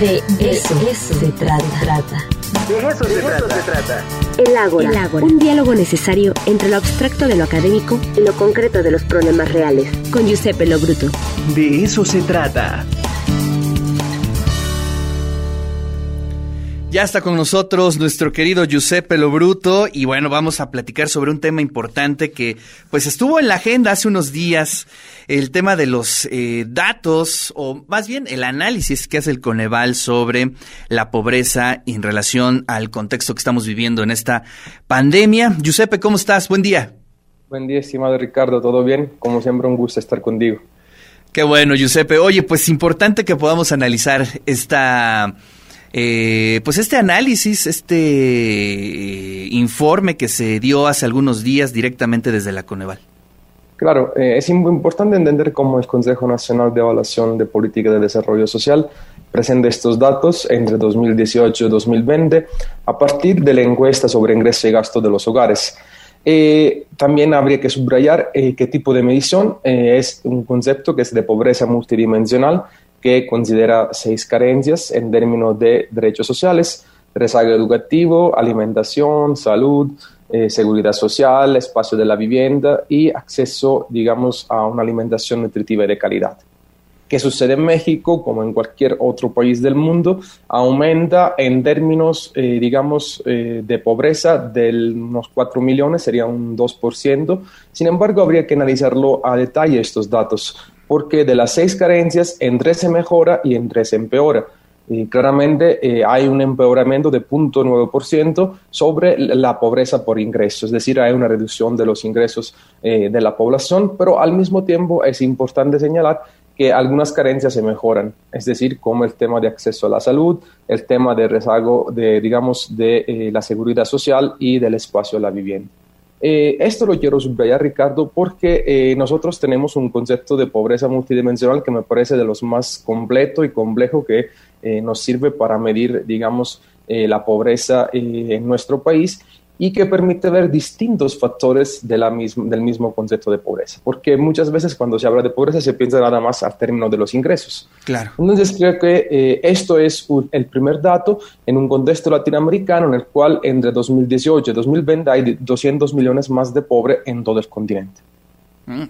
De eso, se trata. De eso, se, trata. El Ágora, El Ágora, un diálogo necesario entre lo abstracto de lo académico y lo concreto de los problemas reales, con Giuseppe Lo Bruto. De eso se trata. Ya está con nosotros nuestro querido Giuseppe Lobruto y bueno, vamos a platicar sobre un tema importante que pues estuvo en la agenda hace unos días, el tema de los eh, datos o más bien el análisis que hace el Coneval sobre la pobreza en relación al contexto que estamos viviendo en esta pandemia. Giuseppe, ¿cómo estás? Buen día. Buen día, estimado Ricardo, ¿todo bien? Como siempre, un gusto estar contigo. Qué bueno, Giuseppe. Oye, pues importante que podamos analizar esta eh, pues este análisis, este eh, informe que se dio hace algunos días directamente desde la Coneval. Claro, eh, es importante entender cómo el Consejo Nacional de Evaluación de Política de Desarrollo Social presenta estos datos entre 2018 y 2020 a partir de la encuesta sobre ingreso y gasto de los hogares. también habría que subrayar qué tipo de medición es un concepto que es de pobreza multidimensional que considera seis carencias en términos de derechos sociales, rezago educativo, alimentación, salud, eh, seguridad social, espacio de la vivienda y acceso, digamos, a una alimentación nutritiva y de calidad. ¿Qué sucede en México, como en cualquier otro país del mundo, aumenta en términos, eh, digamos, eh, de pobreza de unos 4 millones, sería un 2%. Sin embargo, habría que analizarlo a detalle estos datos, porque de las seis carencias, en tres se mejora y en tres se empeora. Y claramente eh, hay un empeoramiento de 0.9% sobre la pobreza por ingresos, es decir, hay una reducción de los ingresos eh, de la población, pero al mismo tiempo es importante señalar que algunas carencias se mejoran, es decir, como el tema de acceso a la salud, el tema de rezago de, digamos, de eh, la seguridad social y del espacio a la vivienda. Eh, esto lo quiero subrayar, Ricardo, porque eh, nosotros tenemos un concepto de pobreza multidimensional que me parece de los más completo y complejo que eh, nos sirve para medir, digamos, la pobreza en nuestro país y que permite ver distintos factores de la del mismo concepto de pobreza. Porque muchas veces cuando se habla de pobreza se piensa nada más al término de los ingresos. Claro. Entonces creo que eh, esto es el primer dato en un contexto latinoamericano en el cual entre 2018 y 2020 hay 200 millones más de pobres en todo el continente. Mm.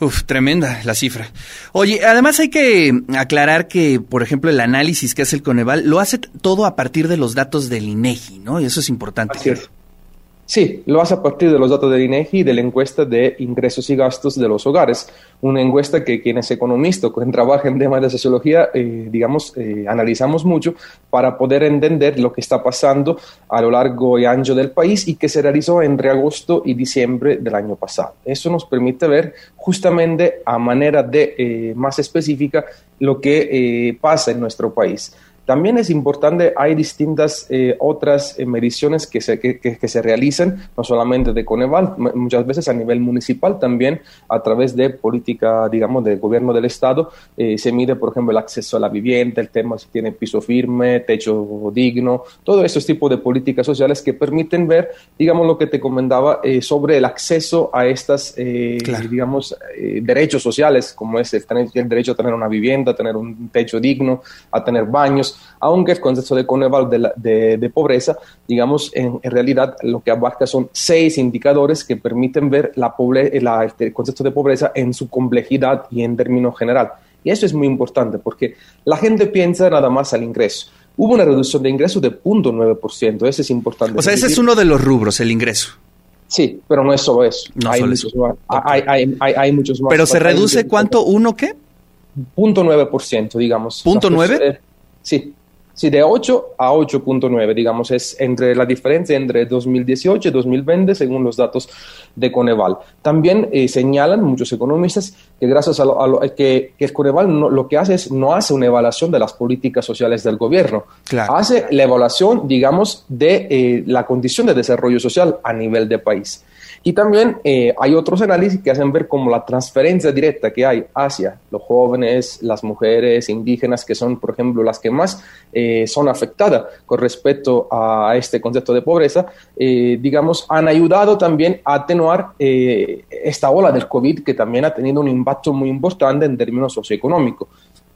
Uf, tremenda la cifra. Oye, además hay que aclarar que, por ejemplo, el análisis que hace el Coneval lo hace todo a partir de los datos del INEGI, ¿no? Y eso es importante. Sí, lo hace a partir de los datos del INEGI y de la encuesta de ingresos y gastos de los hogares. Una encuesta que quienes economistas, quien trabaja en temas de sociología, eh, digamos, eh, analizamos mucho para poder entender lo que está pasando a lo largo y ancho del país y que se realizó entre agosto y diciembre del año pasado. Eso nos permite ver justamente a manera de eh, más específica lo que pasa en nuestro país. También es importante, hay distintas eh, otras eh, mediciones que se, que, se realizan, no solamente de Coneval, muchas veces a nivel municipal también, a través de política, digamos, del gobierno del Estado, eh, se mide, por ejemplo, el acceso a la vivienda, el tema si tiene piso firme, techo digno, todos esos tipos de políticas sociales que permiten ver, digamos, lo que te comentaba sobre el acceso a estas, digamos, derechos sociales, como es el, el derecho a tener una vivienda, a tener un techo digno, a tener baños aunque el concepto de Coneval de, pobreza, digamos, en, realidad lo que abarca son seis indicadores que permiten ver la el concepto de pobreza en su complejidad y en términos general. Y eso es muy importante porque la gente piensa nada más al ingreso. Hubo una reducción de ingresos de 0.9%, eso es importante. O sea, ese es uno de los rubros, el ingreso. Sí, pero no es solo eso. No hay, solo muchos Más, hay, muchos más. ¿Pero se reduce cuánto? ¿Uno qué? Punto ciento, digamos. ¿Punto nueve? Sí, Sí, de 8 a 8.9, digamos, es entre la diferencia entre 2018 y 2020 según los datos de Coneval. También eh, señalan muchos economistas que gracias a, lo, que, que, el Coneval lo que hace es no hace una evaluación de las políticas sociales del gobierno, hace la evaluación, digamos, de eh, la condición de desarrollo social a nivel de país. Y también eh, hay otros análisis que hacen ver como la transferencia directa que hay hacia los jóvenes, las mujeres indígenas, que son, por ejemplo, las que más eh, son afectadas con respecto a este concepto de pobreza, eh, digamos, han ayudado también a atenuar esta ola del COVID que también ha tenido un impacto muy importante en términos socioeconómicos.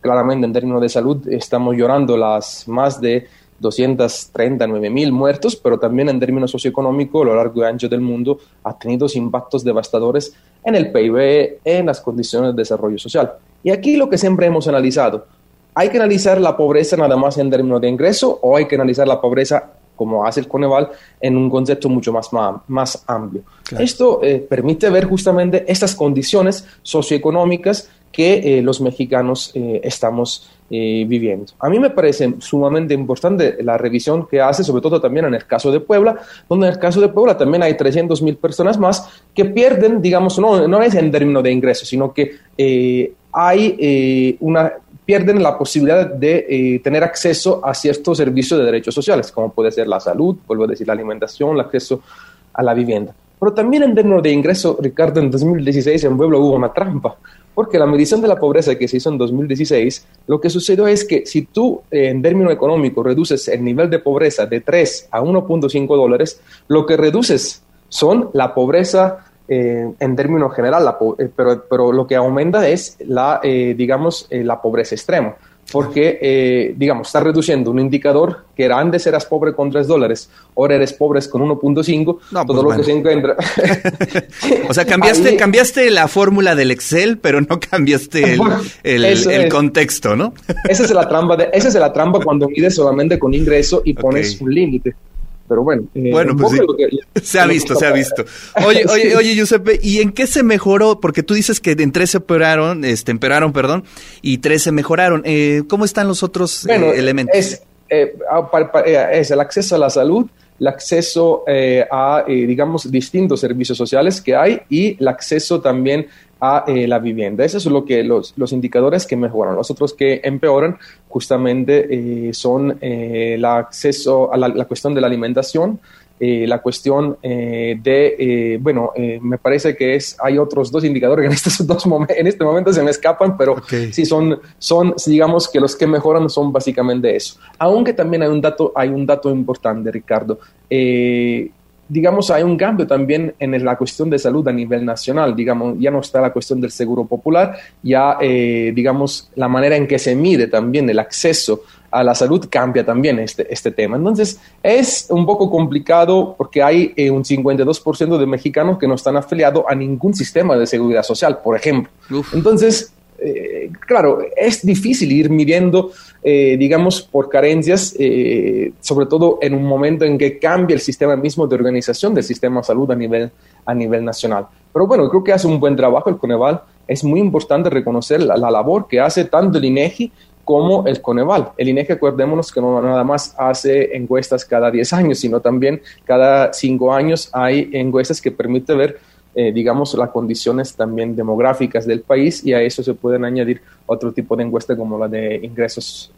claramente en términos de salud estamos llorando las más de 239 mil muertos, pero también en términos socioeconómicos, a lo largo y ancho del mundo, ha tenido impactos devastadores en el PIB, en las condiciones de desarrollo social. Y aquí lo que siempre hemos analizado, ¿hay que analizar la pobreza nada más en términos de ingreso o hay que analizar la pobreza como hace el Coneval, en un concepto mucho más, más, amplio. Esto eh, permite ver justamente estas condiciones socioeconómicas que eh, los mexicanos eh, estamos viviendo. A mí me parece sumamente importante la revisión que hace, sobre todo también en el caso de Puebla, donde en el caso de Puebla también hay 300 mil personas más que pierden, digamos, no, no es en términos de ingresos, sino que hay una pierden la posibilidad de eh, tener acceso a ciertos servicios de derechos sociales, como puede ser la salud, vuelvo a decir, la alimentación, el acceso a la vivienda. Pero también en términos de ingreso, Ricardo, en 2016 en Pueblo hubo una trampa, porque la medición de la pobreza que se hizo en 2016, lo que sucedió es que si tú eh, en términos económicos reduces el nivel de pobreza de 3 a 1.5 dólares, lo que reduces son la pobreza eh, en términos general, eh, pero, pero, lo que aumenta es la, eh, digamos, la pobreza extrema. Porque, digamos, está reduciendo un indicador que era antes eras pobre con 3 dólares, ahora eres pobre con 1.5, todo pues lo que se encuentra. o sea, cambiaste, cambiaste la fórmula del Excel, pero no cambiaste el, el, contexto, ¿no? esa, es la trampa de, esa es la trampa cuando mides solamente con ingreso y pones un límite pero bueno. Eh, bueno, pues se ha visto, se ha visto. Oye, oye, oye, Giuseppe, ¿y en qué se mejoró? Porque tú dices que en tres se operaron, este, empeoraron, perdón, y tres se mejoraron. Eh, ¿Cómo están los otros eh, elementos? Es, es el acceso a la salud, el acceso a, digamos, distintos servicios sociales que hay y el acceso también a eh, la vivienda. Esos son lo que los, los, indicadores que mejoran. Los otros que empeoran justamente eh, son eh, el acceso a la, cuestión de la alimentación, la cuestión de, bueno, me parece que es, hay otros dos indicadores que en, estos dos en este momento se me escapan, pero sí son, son, digamos que los que mejoran son básicamente eso. Aunque también hay un dato, hay un dato importante, Ricardo digamos, hay un cambio también en la cuestión de salud a nivel nacional. Digamos, ya no está la cuestión del seguro popular, ya, eh, digamos, la manera en que se mide también el acceso a la salud cambia también este, este tema. Entonces, es un poco complicado porque hay eh, un 52% de mexicanos que no están afiliados a ningún sistema de seguridad social, por ejemplo. Entonces, eh, claro, es difícil ir midiendo, eh, digamos, por carencias, eh, sobre todo en un momento en que cambia el sistema mismo de organización del sistema de salud a nivel, a nivel nacional. Pero bueno, creo que hace un buen trabajo el Coneval. Es muy importante reconocer la, labor que hace tanto el INEGI como el Coneval. El INEGI, acordémonos que no nada más hace encuestas cada 10 años, sino también cada 5 años hay encuestas que permiten ver eh, digamos, las condiciones también demográficas del país y a eso se pueden añadir otro tipo de encuesta como la de ingresos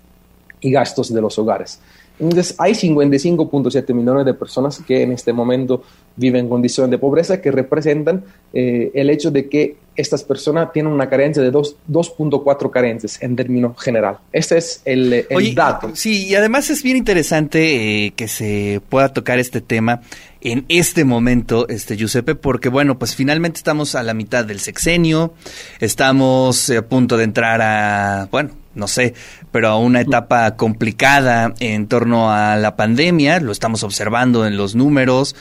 y gastos de los hogares. Entonces, hay 55.7 millones de personas que en este momento viven en condiciones de pobreza que representan eh, el hecho de que estas personas tienen una carencia de 2.4 carencias en términos general. Este es el, dato. Sí, y además es bien interesante eh, que se pueda tocar este tema en este momento, este Giuseppe, porque bueno, pues finalmente estamos a la mitad del sexenio, estamos a punto de entrar a, bueno, no sé, pero a una etapa complicada en torno a la pandemia, lo estamos observando en los números.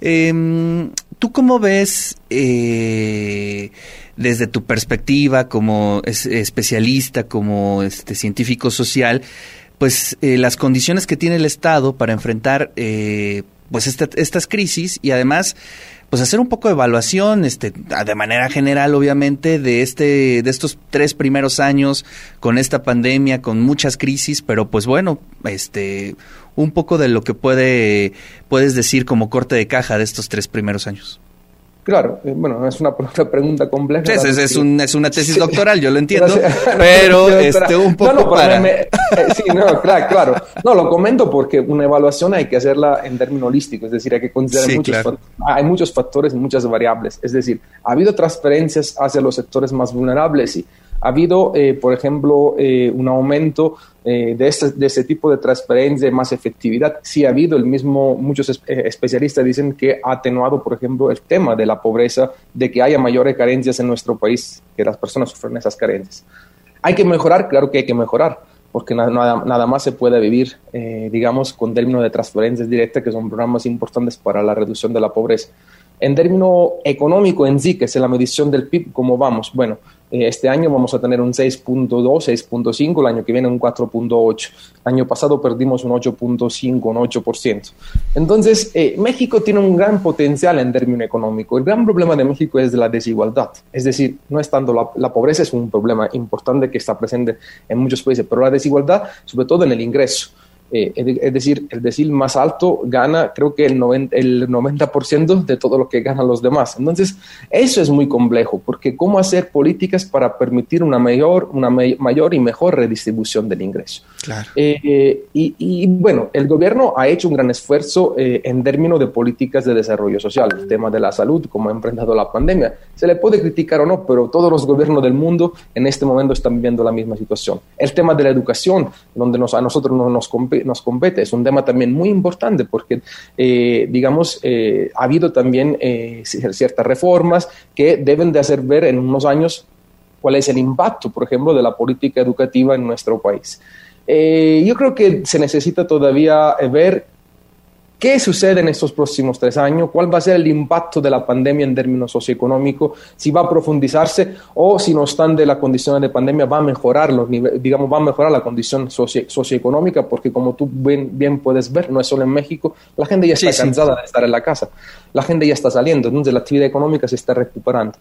Em, ¿Tú cómo ves eh, desde tu perspectiva como especialista, como este científico social, pues eh, las condiciones que tiene el Estado para enfrentar eh, pues estas crisis y además pues hacer un poco de evaluación, este, de manera general, obviamente, de este, de estos tres primeros años con esta pandemia, con muchas crisis, pero pues bueno, este, un poco de lo que puede, puedes decir como corte de caja de estos tres primeros años. Claro, eh, bueno, es una, pregunta compleja. Sí, es, es, es, una tesis doctoral, yo lo entiendo, pero, este, un poco no, para... Eh, sí, no, claro, claro. No, lo comento porque una evaluación hay que hacerla en términos holísticos, es decir, hay que considerar muchos, hay muchos factores, muchas variables. Es decir, ha habido transferencias hacia los sectores más vulnerables y ha habido, eh, por ejemplo, eh, un aumento eh, de, este, de ese tipo de transparencia, de más efectividad. Sí ha habido, el mismo, muchos especialistas dicen que ha atenuado, por ejemplo, el tema de la pobreza, de que haya mayores carencias en nuestro país, que las personas sufren esas carencias. ¿Hay que mejorar? Claro que hay que mejorar, porque nada, nada más se puede vivir, digamos, con términos de transferencias directas, que son programas importantes para la reducción de la pobreza. En término económico en sí, que es la medición del PIB, ¿cómo vamos? Bueno, eh, este año vamos a tener un 6.2, 6.5, el año que viene un 4.8. El año pasado perdimos un 8.5, un 8%. Entonces, eh, México tiene un gran potencial en término económico. El gran problema de México es la desigualdad. Es decir, no es tanto la, la pobreza, es un problema importante que está presente en muchos países, pero la desigualdad, sobre todo en el ingreso. Eh, es decir, el decil más alto gana creo que el 90%, el 90 de todo lo que ganan los demás. Entonces, eso es muy complejo, porque ¿cómo hacer políticas para permitir una mayor, una mayor y mejor redistribución del ingreso? Claro. Eh, y, bueno, el gobierno ha hecho un gran esfuerzo eh, en términos de políticas de desarrollo social, el tema de la salud, como ha enfrentado la pandemia. Se le puede criticar o no, pero todos los gobiernos del mundo en este momento están viviendo la misma situación. El tema de la educación, donde nos, a nosotros no nos compete nos compete. Es un tema también muy importante porque, eh, digamos, eh, ha habido también eh, ciertas reformas que deben de hacer ver en unos años cuál es el impacto, por ejemplo, de la política educativa en nuestro país. yo creo que se necesita todavía ver ¿Qué sucede en estos próximos tres años? ¿Cuál va a ser el impacto de la pandemia en términos socioeconómicos? Si va a profundizarse o si no obstante la condición de pandemia va a mejorar los digamos, va a mejorar la condición socioeconómica, porque como tú bien, bien, puedes ver, no es solo en México, la gente ya está cansada de estar en la casa, la gente ya está saliendo, entonces la actividad económica se está recuperando.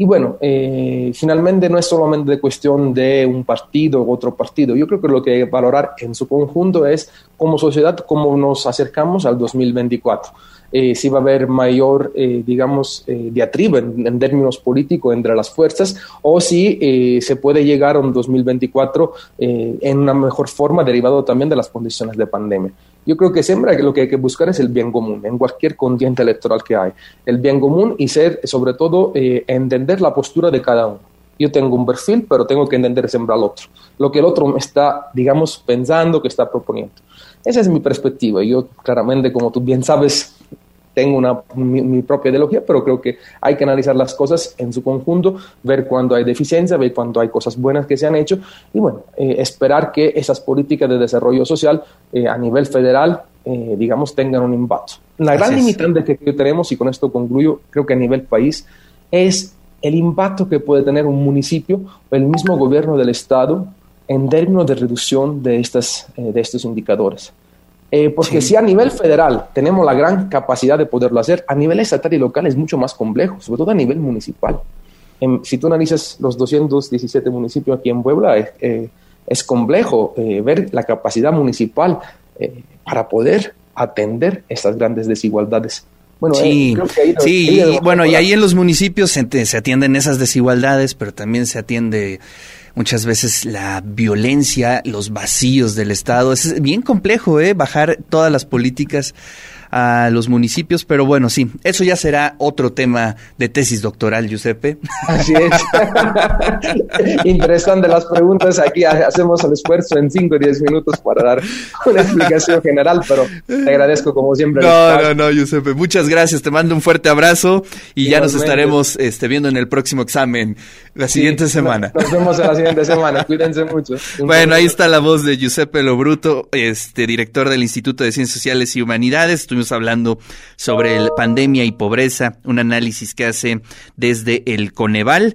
Y bueno, eh, finalmente no es solamente cuestión de un partido u otro partido. Yo creo que lo que hay que valorar en su conjunto es como sociedad cómo nos acercamos al 2024. Eh, si va a haber mayor, eh, digamos, diatriba en, términos políticos entre las fuerzas o si se puede llegar a un 2024 en una mejor forma derivado también de las condiciones de pandemia. Yo creo que siempre lo que hay que buscar es el bien común en cualquier condiente electoral que hay. El bien común y ser, sobre todo, eh, entender la postura de cada uno. Yo tengo un perfil, pero tengo que entender siempre al otro. Lo que el otro está, digamos, pensando, que está proponiendo. Esa es mi perspectiva. Yo, claramente, como tú bien sabes, tengo una, mi, propia ideología, pero creo que hay que analizar las cosas en su conjunto, ver cuándo hay deficiencia, ver cuándo hay cosas buenas que se han hecho y bueno, eh, esperar que esas políticas de desarrollo social eh, a nivel federal, eh, digamos, tengan un impacto. La gran limitante que, que tenemos, y con esto concluyo, creo que a nivel país, es el impacto que puede tener un municipio o el mismo gobierno del Estado en términos de reducción de, estas, de estos indicadores. Eh, porque si a nivel federal tenemos la gran capacidad de poderlo hacer, a nivel estatal y local es mucho más complejo, sobre todo a nivel municipal. si tú analizas los 217 municipios aquí en Puebla, eh, eh, es complejo ver la capacidad municipal para poder atender estas grandes desigualdades. Bueno, sí, sí bueno, y ahí en los municipios se atienden esas desigualdades, pero también se atiende muchas veces la violencia, los vacíos del Estado. Es bien complejo, ¿eh? Bajar todas las políticas a los municipios, pero bueno, sí, eso ya será otro tema de tesis doctoral, Giuseppe. Así es. Interesante las preguntas. Aquí hacemos el esfuerzo en 5 o 10 minutos para dar una explicación general, pero te agradezco como siempre. No, no, no, Giuseppe, muchas gracias. Te mando un fuerte abrazo y ya nos estaremos este, viendo en el próximo examen la siguiente semana. Nos vemos en la siguiente semana. Cuídense mucho. bueno, ahí está la voz de Giuseppe Lobruto, este director del Instituto de Ciencias Sociales y Humanidades hablando sobre el pandemia y pobreza, un análisis que hace desde el Coneval.